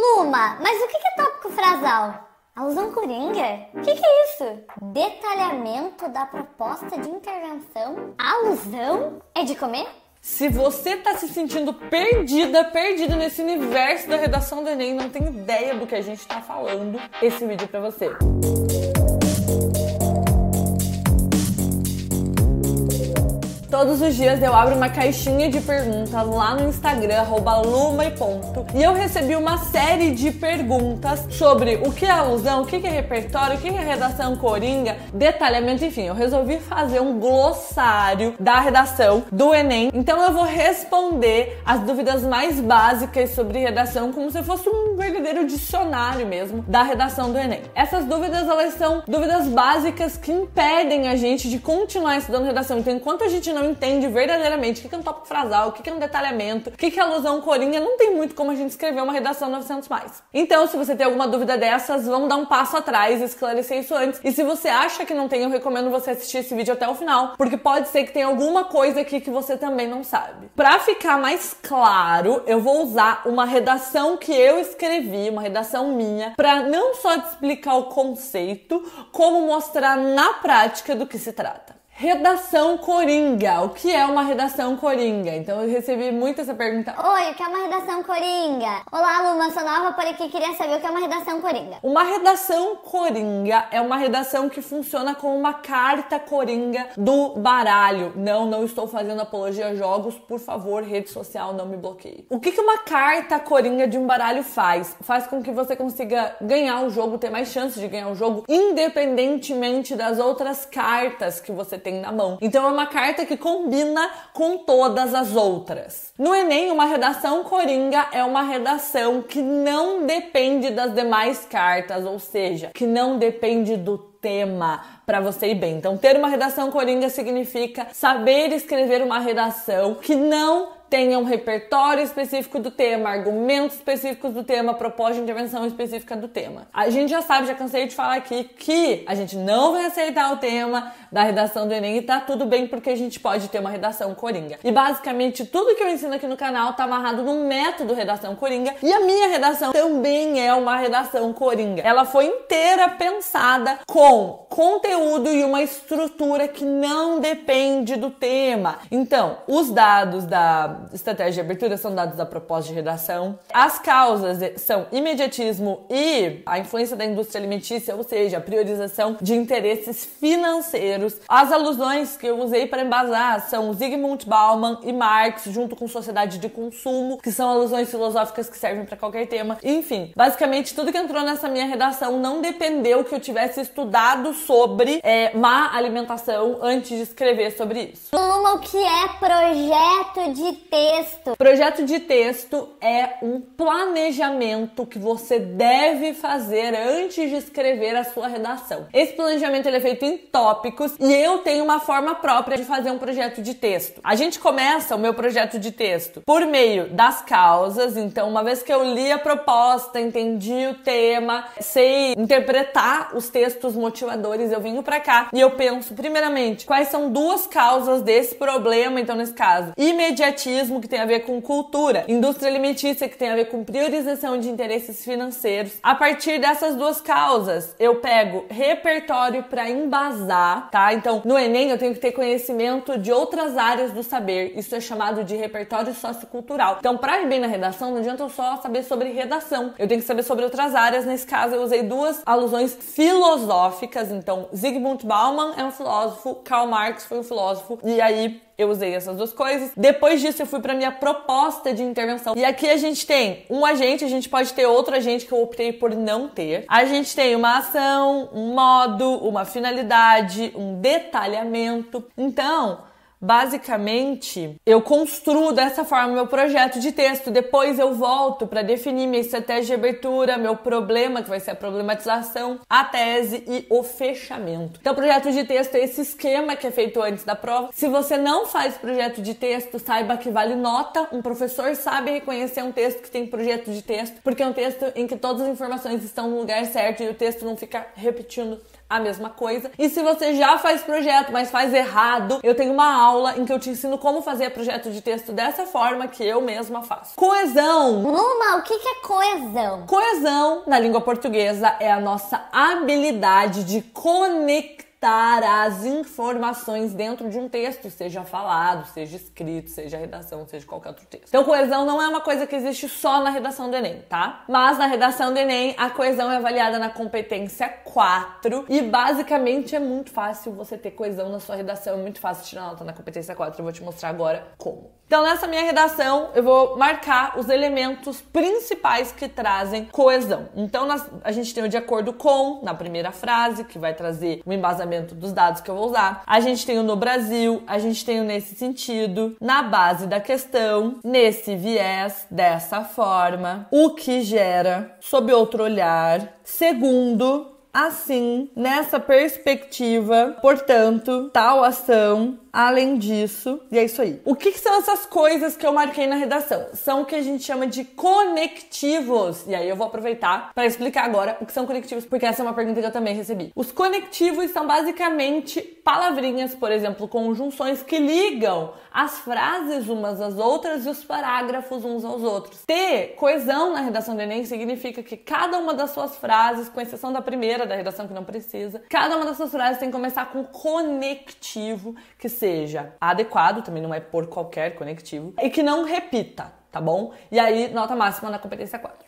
Luma, mas o que é tópico frasal? Alusão coringa? O que, que, é isso? Detalhamento da proposta de intervenção? Alusão? É de comer? Se você tá se sentindo perdida, perdida nesse universo da redação do Enem, não tem ideia do que a gente tá falando, esse vídeo é pra você. Todos os dias eu abro uma caixinha de perguntas lá no Instagram, luma e ponto. E eu recebi uma série de perguntas sobre o que é alusão, o que é repertório, o que é redação coringa, detalhamento, enfim. Eu resolvi fazer um glossário da redação do Enem. Então eu vou responder as dúvidas mais básicas sobre redação como se fosse um verdadeiro dicionário mesmo da redação do Enem. Essas dúvidas, elas são dúvidas básicas que impedem a gente de continuar estudando redação. Então enquanto a gente não não entende verdadeiramente o que é um tópico frasal, o que é um detalhamento, o que é alusão corinha, não tem muito como a gente escrever uma redação 900 mais. Então, se você tem alguma dúvida dessas, vamos dar um passo atrás e esclarecer isso antes. E se você acha que não tem, eu recomendo você assistir esse vídeo até o final, porque pode ser que tenha alguma coisa aqui que você também não sabe. Para ficar mais claro, eu vou usar uma redação que eu escrevi, uma redação minha, para não só te explicar o conceito, como mostrar na prática do que se trata. Redação coringa. O que é uma redação coringa? Então eu recebi muito essa pergunta. Oi, o que é uma redação coringa? Olá, Luma, sou nova por aqui, queria saber o que é uma redação coringa. Uma redação coringa é uma redação que funciona como uma carta coringa do baralho. Não, não estou fazendo apologia a jogos, por favor, rede social, não me bloqueie. O que, que uma carta coringa de um baralho faz? Faz com que você consiga ganhar o jogo, ter mais chances de ganhar o jogo, independentemente das outras cartas que você tem tem na mão. Então é uma carta que combina com todas as outras. No Enem, uma redação coringa é uma redação que não depende das demais cartas, ou seja, que não depende do tema para você ir bem. Então, ter uma redação coringa significa saber escrever uma redação que não tenha um repertório específico do tema, argumentos específicos do tema, proposta de intervenção específica do tema. A gente já sabe, já cansei de falar aqui que a gente não vai aceitar o tema da redação do Enem e tá tudo bem porque a gente pode ter uma redação coringa. E basicamente tudo que eu ensino aqui no canal tá amarrado no método redação coringa e a minha redação também é uma redação coringa. Ela foi inteira pensada com conteúdo e uma estrutura que não depende do tema. Então, os dados da estratégia de abertura são dados da proposta de redação. As causas são imediatismo e a influência da indústria alimentícia, ou seja, a priorização de interesses financeiros. As alusões que eu usei para embasar são Zygmunt Bauman e Marx, junto com sociedade de consumo, que são alusões filosóficas que servem para qualquer tema. Enfim, basicamente tudo que entrou nessa minha redação não dependeu que eu tivesse estudado sobre é, má alimentação antes de escrever sobre isso. Luma, o que é projeto de texto. Projeto de texto é um planejamento que você deve fazer antes de escrever a sua redação. Esse planejamento ele é feito em tópicos e eu tenho uma forma própria de fazer um projeto de texto. A gente começa o meu projeto de texto por meio das causas, então uma vez que eu li a proposta, entendi o tema, sei interpretar os textos motivadores, eu venho para cá e eu penso primeiramente quais são duas causas desse problema, então nesse caso, imediatismo que tem a ver com cultura, indústria alimentícia, que tem a ver com priorização de interesses financeiros. A partir dessas duas causas, eu pego repertório para embasar, tá? Então, no Enem eu tenho que ter conhecimento de outras áreas do saber. Isso é chamado de repertório sociocultural. Então, para ir bem na redação, não adianta eu só saber sobre redação. Eu tenho que saber sobre outras áreas. Nesse caso, eu usei duas alusões filosóficas. Então, Zygmunt Bauman é um filósofo, Karl Marx foi um filósofo. E aí eu usei essas duas coisas. Depois disso, eu fui para minha proposta de intervenção. E aqui a gente tem um agente, a gente pode ter outro agente que eu optei por não ter. A gente tem uma ação, um modo, uma finalidade, um detalhamento. Então, Basicamente, eu construo dessa forma meu projeto de texto. Depois eu volto para definir minha estratégia de abertura, meu problema, que vai ser a problematização, a tese e o fechamento. Então, projeto de texto é esse esquema que é feito antes da prova. Se você não faz projeto de texto, saiba que vale nota. Um professor sabe reconhecer um texto que tem projeto de texto, porque é um texto em que todas as informações estão no lugar certo e o texto não fica repetindo a mesma coisa. E se você já faz projeto, mas faz errado, eu tenho uma aula em que eu te ensino como fazer projeto de texto dessa forma que eu mesma faço. Coesão. Luma, o que é coesão? Coesão, na língua portuguesa, é a nossa habilidade de conectar as informações dentro de um texto, seja falado, seja escrito, seja redação, seja qualquer outro texto. Então, coesão não é uma coisa que existe só na redação do Enem, tá? Mas na redação do Enem, a coesão é avaliada na competência 4 e basicamente é muito fácil você ter coesão na sua redação, é muito fácil tirar nota na competência 4. Eu vou te mostrar agora como. Então, nessa minha redação, eu vou marcar os elementos principais que trazem coesão. Então, a gente tem o de acordo com, na primeira frase, que vai trazer o embasamento dos dados que eu vou usar. A gente tem o no Brasil, a gente tem o nesse sentido, na base da questão, nesse viés, dessa forma, o que gera, sob outro olhar. Segundo, assim, nessa perspectiva, portanto, tal ação Além disso, e é isso aí. O que, que, são essas coisas que eu marquei na redação? São o que a gente chama de conectivos. E aí eu vou aproveitar para explicar agora o que são conectivos, porque essa é uma pergunta que eu também recebi. Os conectivos são basicamente palavrinhas, por exemplo, conjunções que ligam as frases umas às outras e os parágrafos uns aos outros. Ter coesão na redação do Enem significa que cada uma das suas frases, com exceção da primeira, da redação que não precisa, cada uma das suas frases tem que começar com conectivo, que seja adequado, também não é por qualquer conectivo, e que não repita, tá bom? E aí, nota máxima na competência 4.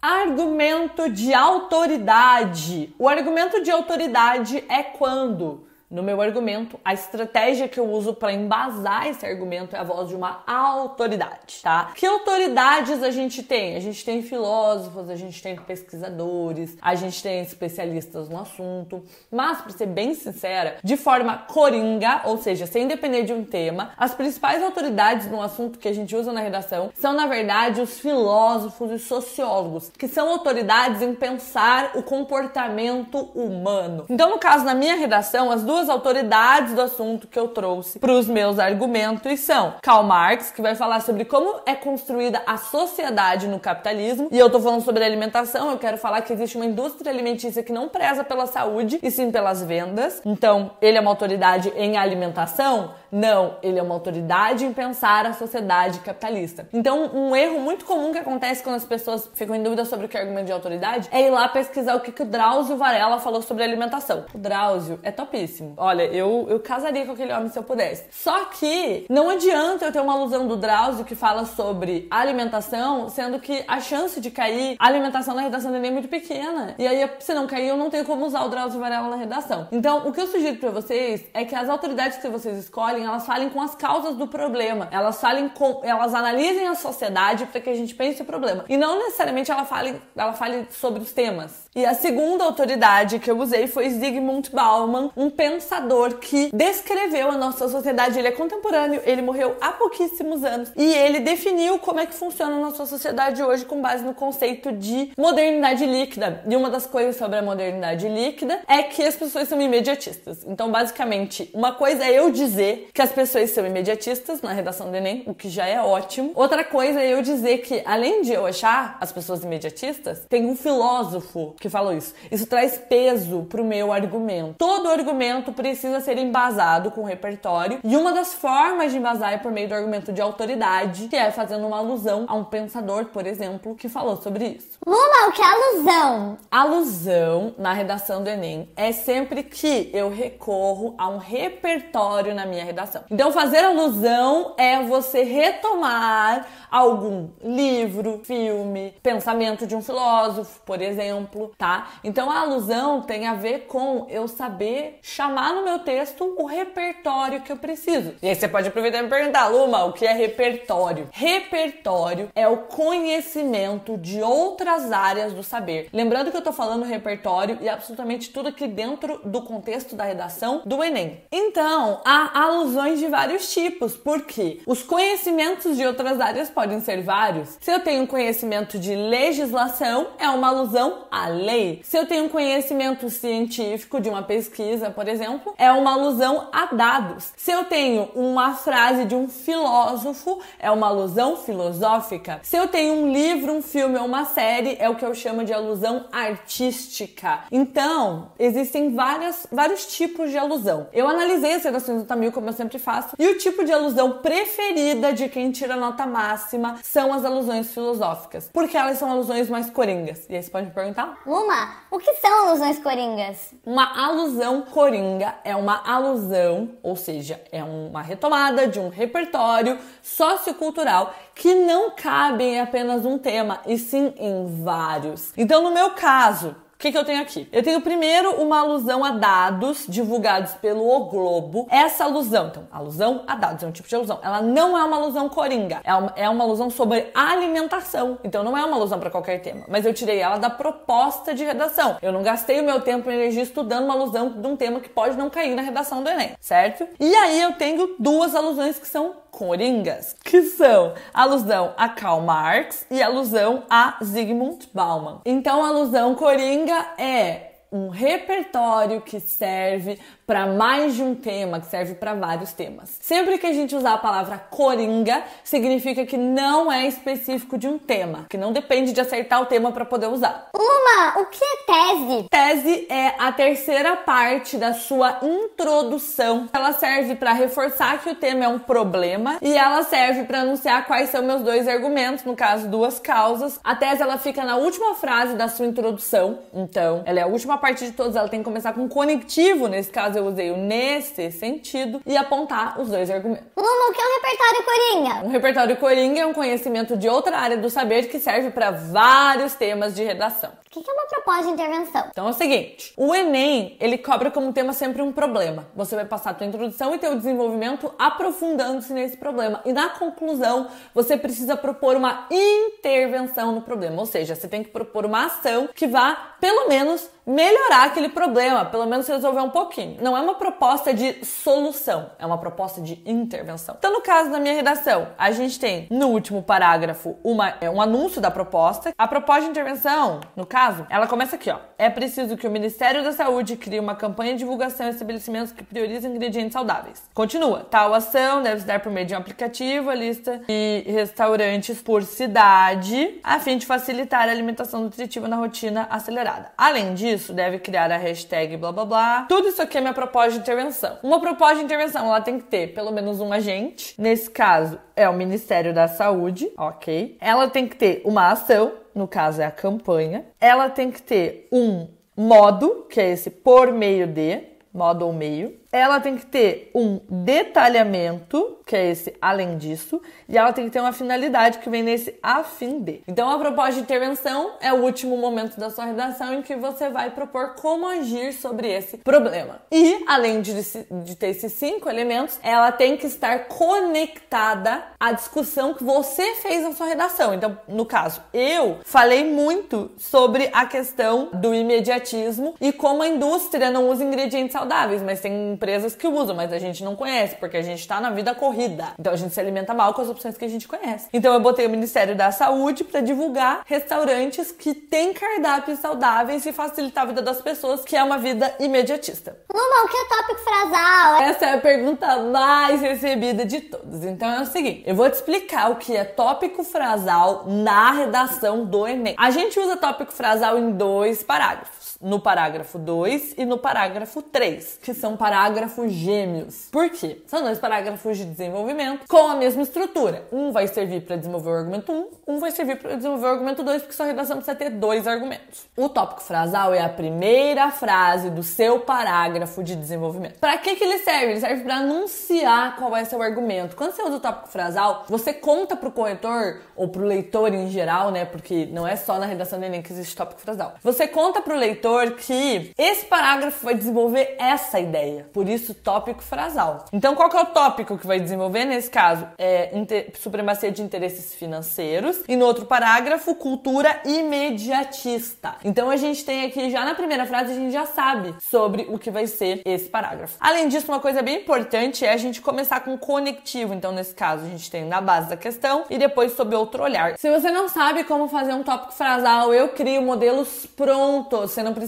Argumento de autoridade. O argumento de autoridade é quando no meu argumento, a estratégia que eu uso para embasar esse argumento é a voz de uma autoridade, tá? Que autoridades a gente tem? A gente tem filósofos, a gente tem pesquisadores, a gente tem especialistas no assunto, mas para ser bem sincera, de forma coringa, ou seja, sem depender de um tema, as principais autoridades no assunto que a gente usa na redação são na verdade os filósofos e sociólogos, que são autoridades em pensar o comportamento humano. Então, no caso na minha redação, as duas duas autoridades do assunto que eu trouxe para os meus argumentos são Karl Marx, que vai falar sobre como é construída a sociedade no capitalismo, e eu tô falando sobre alimentação, eu quero falar que existe uma indústria alimentícia que não preza pela saúde e sim pelas vendas. Então, ele é uma autoridade em alimentação? Não, ele é uma autoridade em pensar a sociedade capitalista. Então, um erro muito comum que acontece quando as pessoas ficam em dúvida sobre o que é argumento de autoridade é ir lá pesquisar o que, que o Drauzio Varela falou sobre alimentação. O Drauzio é topíssimo. Olha, eu, eu casaria com aquele homem se eu pudesse. Só que não adianta eu ter uma alusão do Drauzio que fala sobre alimentação, sendo que a chance de cair alimentação na redação do Enem é muito pequena. E aí, se não cair, eu não tenho como usar o Drauzio Varela na redação. Então, o que eu sugiro para vocês é que as autoridades que vocês escolhem, elas falem com as causas do problema. Elas falem com, elas analisem a sociedade para que a gente pense o problema. E não necessariamente ela fale, ela fale sobre os temas. E a segunda autoridade que eu usei foi Zygmunt Bauman, um pensador que descreveu a nossa sociedade. Ele é contemporâneo, ele morreu há pouquíssimos anos e ele definiu como é que funciona a nossa sociedade hoje com base no conceito de modernidade líquida. E uma das coisas sobre a modernidade líquida é que as pessoas são imediatistas. Então, basicamente, uma coisa é eu dizer que as pessoas são imediatistas na redação do Enem, o que já é ótimo. Outra coisa é eu dizer que, além de eu achar as pessoas imediatistas, tem um filósofo que falou isso. Isso traz peso pro meu argumento. Todo argumento precisa ser embasado com repertório e uma das formas de embasar é por meio do argumento de autoridade, que é fazendo uma alusão a um pensador, por exemplo, que falou sobre isso. Luma, o que é alusão? Alusão na redação do Enem é sempre que eu recorro a um repertório na minha redação. Então, fazer alusão é você retomar algum livro, filme, pensamento de um filósofo, por exemplo, tá? Então a alusão tem a ver com eu saber chamar no meu texto o repertório que eu preciso. E aí você pode aproveitar e me perguntar, Luma, o que é repertório? Repertório é o conhecimento de outras áreas do saber. Lembrando que eu tô falando repertório e absolutamente tudo aqui dentro do contexto da redação do Enem. Então, a alusão alusões de vários tipos, porque os conhecimentos de outras áreas podem ser vários. Se eu tenho conhecimento de legislação, é uma alusão à lei. Se eu tenho conhecimento científico de uma pesquisa, por exemplo, é uma alusão a dados. Se eu tenho uma frase de um filósofo, é uma alusão filosófica. Se eu tenho um livro, um filme ou uma série, é o que eu chamo de alusão artística. Então, existem várias, vários tipos de alusão. Eu analisei as redações do Tamil, como eu sempre faço, e o tipo de alusão preferida de quem tira nota máxima são as alusões filosóficas, porque elas são alusões mais coringas. E aí você pode me perguntar? Uma, o que são alusões coringas? Uma alusão coringa é uma alusão, ou seja, é uma retomada de um repertório sociocultural que não cabe em apenas um tema, e sim em vários. Então, no meu caso, que, que eu tenho aqui? Eu tenho primeiro uma alusão a dados divulgados pelo O Globo. Essa alusão, então, alusão a dados é um tipo de alusão. Ela não é uma alusão coringa, é uma, é uma alusão sobre alimentação. Então não é uma alusão para qualquer tema, mas eu tirei ela da proposta de redação. Eu não gastei o meu tempo e energia estudando uma alusão de um tema que pode não cair na redação do Enem, certo? E aí eu tenho duas alusões que são coringas, que são alusão a Karl Marx e alusão a Zygmunt Bauman. Então, a alusão coringa é um repertório que serve para mais de um tema, que serve para vários temas. Sempre que a gente usar a palavra coringa, significa que não é específico de um tema, que não depende de acertar o tema para poder usar. Uma, o que é tese? Tese é a terceira parte da sua introdução. Ela serve para reforçar que o tema é um problema e ela serve para anunciar quais são meus dois argumentos, no caso, duas causas. A tese ela fica na última frase da sua introdução, então ela é a última parte de todas, ela tem que começar com conectivo, nesse caso eu usei nesse sentido, e apontar os dois argumentos. Luma, o que é um repertório coringa? Um repertório coringa é um conhecimento de outra área do saber que serve para vários temas de redação. O que é uma proposta de intervenção? Então é o seguinte, o Enem, ele cobra como tema sempre um problema. Você vai passar a tua introdução e teu desenvolvimento aprofundando-se nesse problema. E na conclusão, você precisa propor uma intervenção no problema. Ou seja, você tem que propor uma ação que vá, pelo menos, melhorar aquele problema, pelo menos resolver um pouquinho. Não é uma proposta de solução, é uma proposta de intervenção. Então, no caso da minha redação, a gente tem no último parágrafo uma, é, um anúncio da proposta. A proposta de intervenção, no caso, ela começa aqui, ó. É preciso que o Ministério da Saúde crie uma campanha de divulgação em estabelecimentos que priorizem ingredientes saudáveis. Continua. Tal ação deve se dar por meio de um aplicativo, a lista de restaurantes por cidade, a fim de facilitar a alimentação nutritiva na rotina acelerada. Além disso, disso, deve criar a hashtag blá blá blá. Tudo isso aqui é minha proposta de intervenção. Uma proposta de intervenção, ela tem que ter pelo menos um agente. Nesse caso, é o Ministério da Saúde, ok? Ela tem que ter uma ação, no caso é a campanha. Ela tem que ter um modo, que é esse por meio de, modo ou meio ela tem que ter um detalhamento, que é esse além disso, e ela tem que ter uma finalidade que vem nesse a fim de. Então a proposta de intervenção é o último momento da sua redação em que você vai propor como agir sobre esse problema. E além de, de ter esses cinco elementos, ela tem que estar conectada à discussão que você fez na sua redação. Então, no caso, eu falei muito sobre a questão do imediatismo e como a indústria não usa ingredientes saudáveis, mas tem empresas que usam, mas a gente não conhece, porque a gente tá na vida corrida. Então a gente se alimenta mal com as opções que a gente conhece. Então eu botei o Ministério da Saúde para divulgar restaurantes que têm cardápios saudáveis e facilitar a vida das pessoas, que é uma vida imediatista. Luma, o que é tópico frasal? Essa é a pergunta mais recebida de todos. Então é o seguinte, eu vou te explicar o que é tópico frasal na redação do Enem. A gente usa tópico frasal em dois parágrafos no parágrafo 2 e no parágrafo 3, que são parágrafos gêmeos. Por quê? São dois parágrafos de desenvolvimento com a mesma estrutura. Um vai servir para desenvolver o argumento 1, um, vai servir para desenvolver o argumento 2, porque sua redação precisa ter dois argumentos. O tópico frasal é a primeira frase do seu parágrafo de desenvolvimento. Para que, que ele serve? Ele serve para anunciar qual é seu argumento. Quando você usa o tópico frasal, você conta para o corretor ou para o leitor em geral, né? Porque não é só na redação do Enem que existe tópico frasal. Você conta para o leitor que esse parágrafo vai desenvolver essa ideia. Por isso, tópico frasal. Então, qual que é o tópico que vai desenvolver nesse caso? É supremacia de interesses financeiros. E no outro parágrafo, cultura imediatista. Então, a gente tem aqui, já na primeira frase, a gente já sabe sobre o que vai ser esse parágrafo. Além disso, uma coisa bem importante é a gente começar com conectivo. Então, nesse caso, a gente tem na base da questão e depois sob outro olhar. Se você não sabe como fazer um tópico frasal, eu crio modelos prontos. Você não precisa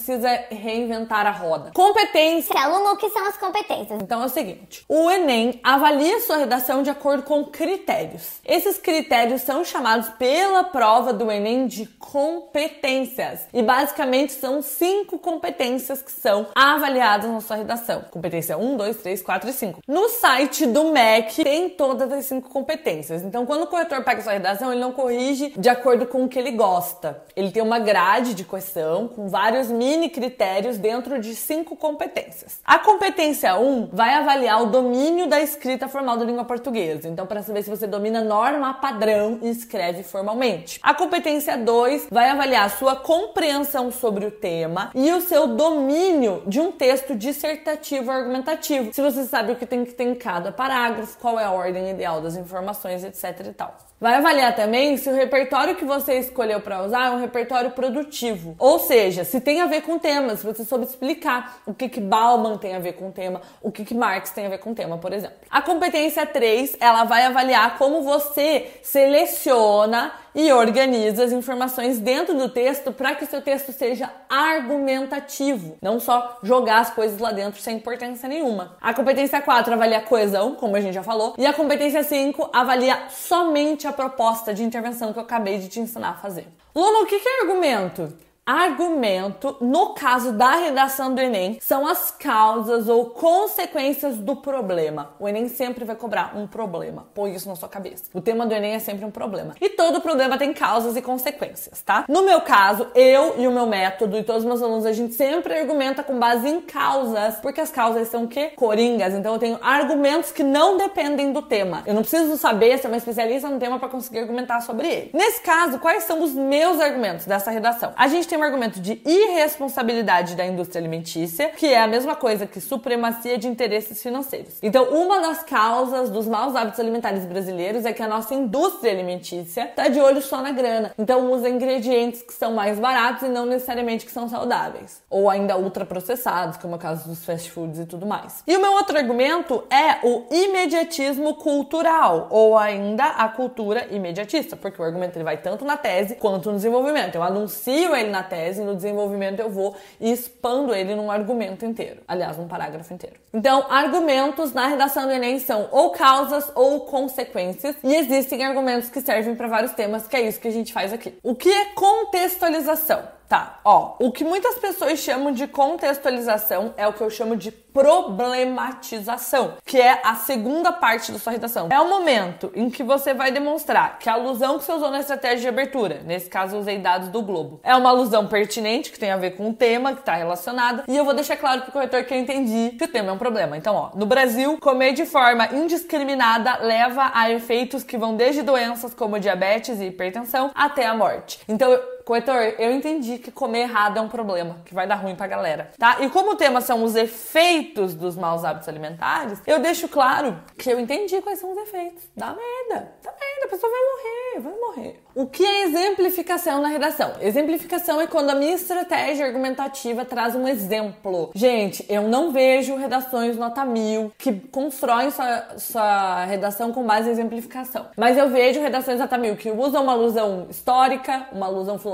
reinventar a roda. Competência. Aluno, o que são as competências? Então é o seguinte: o Enem avalia sua redação de acordo com critérios. Esses critérios são chamados pela prova do Enem de competências. E basicamente são cinco competências que são avaliadas na sua redação. Competência 1, 2, 3, 4 e 5. No site do MEC tem todas as cinco competências. Então, quando o corretor pega sua redação, ele não corrige de acordo com o que ele gosta. Ele tem uma grade de correção com vários mini critérios dentro de cinco competências. A competência 1 vai avaliar o domínio da escrita formal da língua portuguesa. Então, para saber se você domina norma padrão e escreve formalmente. A competência 2 vai avaliar a sua compreensão sobre o tema e o seu domínio de um texto dissertativo argumentativo. Se você sabe o que tem que ter em cada parágrafo, qual é a ordem ideal das informações, etc e tal. Vai avaliar também se o repertório que você escolheu para usar é um repertório produtivo. Ou seja, se tem a ver com o tema, se você soube explicar o que, que Bauman tem a ver com o tema, o que, que Marx tem a ver com o tema, por exemplo. A competência 3, ela vai avaliar como você seleciona e organiza as informações dentro do texto para que o seu texto seja argumentativo, não só jogar as coisas lá dentro sem importância nenhuma. A competência 4 avalia a coesão, como a gente já falou, e a competência 5 avalia somente a proposta de intervenção que eu acabei de te ensinar a fazer. Luna, o que é argumento? Argumento, no caso da redação do Enem, são as causas ou consequências do problema. O Enem sempre vai cobrar um problema. Põe isso na sua cabeça. O tema do Enem é sempre um problema. E todo problema tem causas e consequências, tá? No meu caso, eu e o meu método e todos os meus alunos, a gente sempre argumenta com base em causas, porque as causas são o quê? Coringas. Então eu tenho argumentos que não dependem do tema. Eu não preciso saber ser uma especialista no tema para conseguir argumentar sobre ele. Nesse caso, quais são os meus argumentos dessa redação? A gente tem um argumento de irresponsabilidade da indústria alimentícia, que é a mesma coisa que supremacia de interesses financeiros. Então, uma das causas dos maus hábitos alimentares brasileiros é que a nossa indústria alimentícia está de olho só na grana. Então, usa ingredientes que são mais baratos e não necessariamente que são saudáveis. Ou ainda ultraprocessados, como é o caso dos fast foods e tudo mais. E o meu outro argumento é o imediatismo cultural, ou ainda a cultura imediatista, porque o argumento ele vai tanto na tese quanto no desenvolvimento. Eu anuncio ele na tese, no desenvolvimento eu vou e expando ele num argumento inteiro. Aliás, num parágrafo inteiro. Então, argumentos na redação do Enem são ou causas ou consequências, e existem argumentos que servem para vários temas, que é isso que a gente faz aqui. O que é contextualização? Tá, ó, o que muitas pessoas chamam de contextualização é o que eu chamo de problematização, que é a segunda parte da sua redação. É o momento em que você vai demonstrar que a alusão que você usou na estratégia de abertura, nesse caso eu usei dados do Globo, é uma alusão pertinente, que tem a ver com o tema, que está relacionada, e eu vou deixar claro pro corretor que eu entendi que o tema é um problema. Então, ó, no Brasil, comer de forma indiscriminada leva a efeitos que vão desde doenças como diabetes e hipertensão até a morte. Então, corretor, eu entendi que comer errado é um problema, que vai dar ruim pra galera, tá? E como o tema são os efeitos dos maus hábitos alimentares, eu deixo claro que eu entendi quais são os efeitos. Dá merda, dá merda, a pessoa vai morrer, vai morrer. O que é exemplificação na redação? Exemplificação é quando a minha estratégia argumentativa traz um exemplo. Gente, eu não vejo redações nota mil que constroem sua, sua redação com base em exemplificação. Mas eu vejo redações nota mil que usam uma alusão histórica, uma alusão filosófica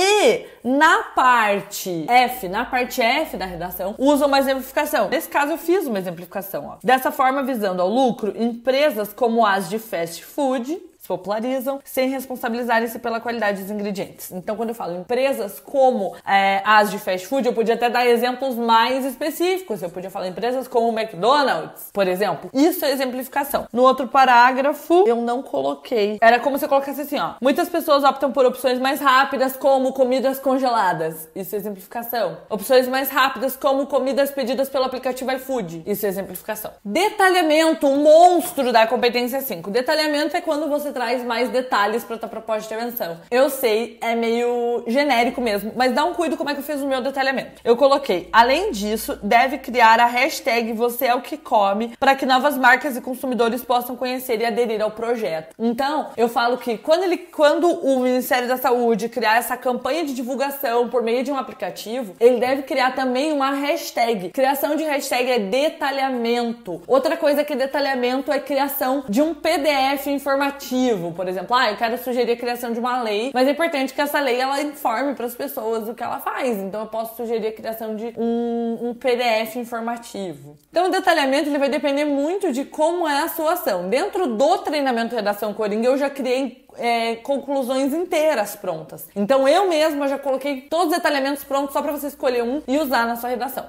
e na parte F, na parte F da redação, usa uma exemplificação. Nesse caso, eu fiz uma exemplificação. Ó. Dessa forma, visando ao lucro, empresas como as de fast food popularizam sem responsabilizarem-se pela qualidade dos ingredientes. Então, quando eu falo empresas como é, as de fast food, eu podia até dar exemplos mais específicos. Eu podia falar empresas como o McDonald's, por exemplo. Isso é exemplificação. No outro parágrafo, eu não coloquei. Era como se eu colocasse assim, ó. Muitas pessoas optam por opções mais rápidas, como comidas congeladas. Isso é exemplificação. Opções mais rápidas, como comidas pedidas pelo aplicativo iFood. Isso é exemplificação. Detalhamento, o monstro da competência 5. Detalhamento é quando você traz mais detalhes para tua proposta de intervenção. Eu sei, é meio genérico mesmo, mas dá um cuido como é que eu fiz o meu detalhamento. Eu coloquei, além disso, deve criar a hashtag você é o que come para que novas marcas e consumidores possam conhecer e aderir ao projeto. Então, eu falo que quando ele quando o Ministério da Saúde criar essa campanha de divulgação por meio de um aplicativo, ele deve criar também uma hashtag. Criação de hashtag é detalhamento. Outra coisa que detalhamento é criação de um PDF informativo, por exemplo, ah, eu quero sugerir a criação de uma lei, mas é importante que essa lei ela informe para as pessoas o que ela faz. Então eu posso sugerir a criação de um, um PDF informativo. Então o detalhamento ele vai depender muito de como é a sua ação. Dentro do treinamento redação Coringa eu já criei é, conclusões inteiras prontas. Então eu mesma já coloquei todos os detalhamentos prontos só para você escolher um e usar na sua redação.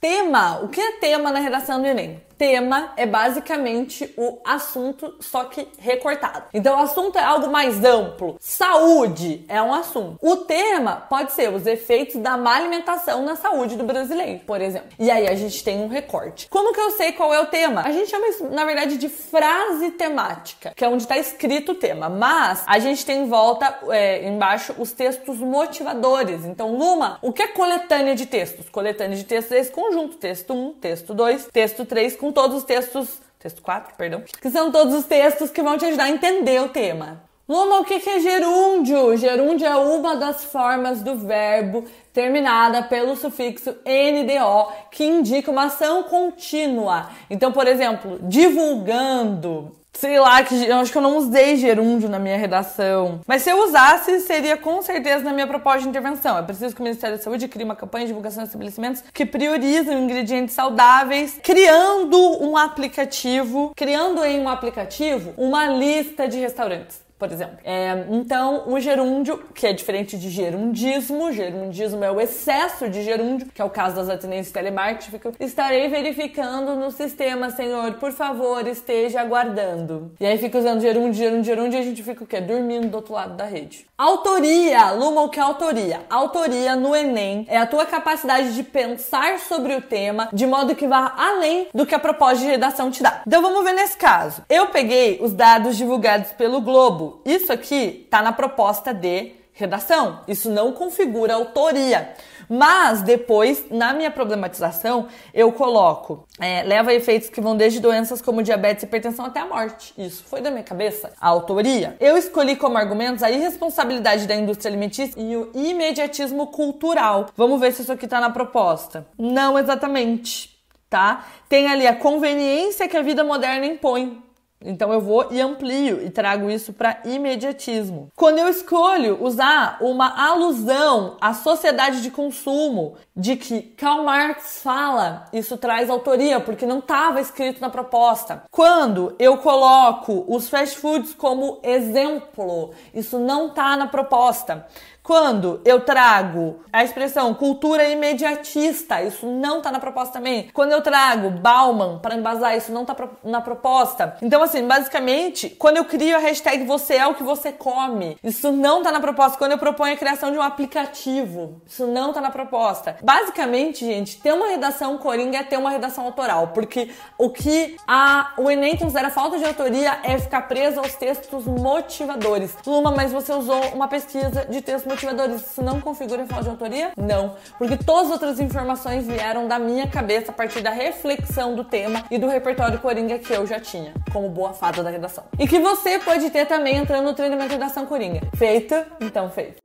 Tema. O que é tema na redação do Enem? Tema é basicamente o assunto, só que recortado. Então, o assunto é algo mais amplo. Saúde é um assunto. O tema pode ser os efeitos da má alimentação na saúde do brasileiro, por exemplo. E aí a gente tem um recorte. Como que eu sei qual é o tema? A gente chama isso, na verdade, de frase temática, que é onde está escrito o tema. Mas a gente tem em volta, é, embaixo, os textos motivadores. Então, Luma, o que é coletânea de textos? Coletânea de textos é esse conjunto: texto 1, texto 2, texto 3, com todos os textos, texto 4, perdão, que são todos os textos que vão te ajudar a entender o tema. Luma, o que é gerúndio? Gerúndio é uma das formas do verbo terminada pelo sufixo NDO, que indica uma ação contínua. Então, por exemplo, divulgando, sei lá, que eu acho que eu não usei gerúndio na minha redação. Mas se eu usasse, seria com certeza na minha proposta de intervenção. É preciso que o Ministério da Saúde crie uma campanha de divulgação de estabelecimentos que priorizam ingredientes saudáveis, criando um aplicativo, criando em um aplicativo uma lista de restaurantes por exemplo. É, então, o gerúndio, que é diferente de gerundismo, gerundismo é o excesso de gerúndio, que é o caso das atendências telemarketing, estarei verificando no sistema, senhor, por favor, esteja aguardando. E aí fica usando gerúndio, gerúndio, gerúndio e a gente fica o quê? Dormindo do outro lado da rede. Autoria! Luma, o que é autoria? Autoria no Enem é a tua capacidade de pensar sobre o tema de modo que vá além do que a proposta de redação te dá. Então vamos ver nesse caso. Eu peguei os dados divulgados pelo Globo isso aqui está na proposta de redação. Isso não configura autoria. Mas depois, na minha problematização, eu coloco, é, leva efeitos que vão desde doenças como diabetes e hipertensão até a morte. Isso foi da minha cabeça. A autoria. Eu escolhi como argumentos a irresponsabilidade da indústria alimentícia e o imediatismo cultural. Vamos ver se isso aqui está na proposta. Não exatamente, tá? Tem ali a conveniência que a vida moderna impõe. Então eu vou e amplio e trago isso para imediatismo. Quando eu escolho usar uma alusão à sociedade de consumo de que Karl Marx fala, isso traz autoria porque não estava escrito na proposta. Quando eu coloco os fast foods como exemplo, isso não está na proposta. Quando eu trago a expressão cultura imediatista, isso não tá na proposta também. Quando eu trago Bauman para embasar, isso não tá na proposta. Então, assim, basicamente, quando eu crio a hashtag você é o que você come, isso não tá na proposta. Quando eu proponho a criação de um aplicativo, isso não tá na proposta. Basicamente, gente, ter uma redação coringa é ter uma redação autoral, porque o que a, o Enem considera falta de autoria é ficar preso aos textos motivadores. Luma, mas você usou uma pesquisa de texto motivador isso não configura falta de autoria? Não, porque todas as outras informações vieram da minha cabeça a partir da reflexão do tema e do repertório Coringa que eu já tinha, como boa fada da redação. E que você pode ter também entrando no treinamento redação Coringa. Feito? Então feito.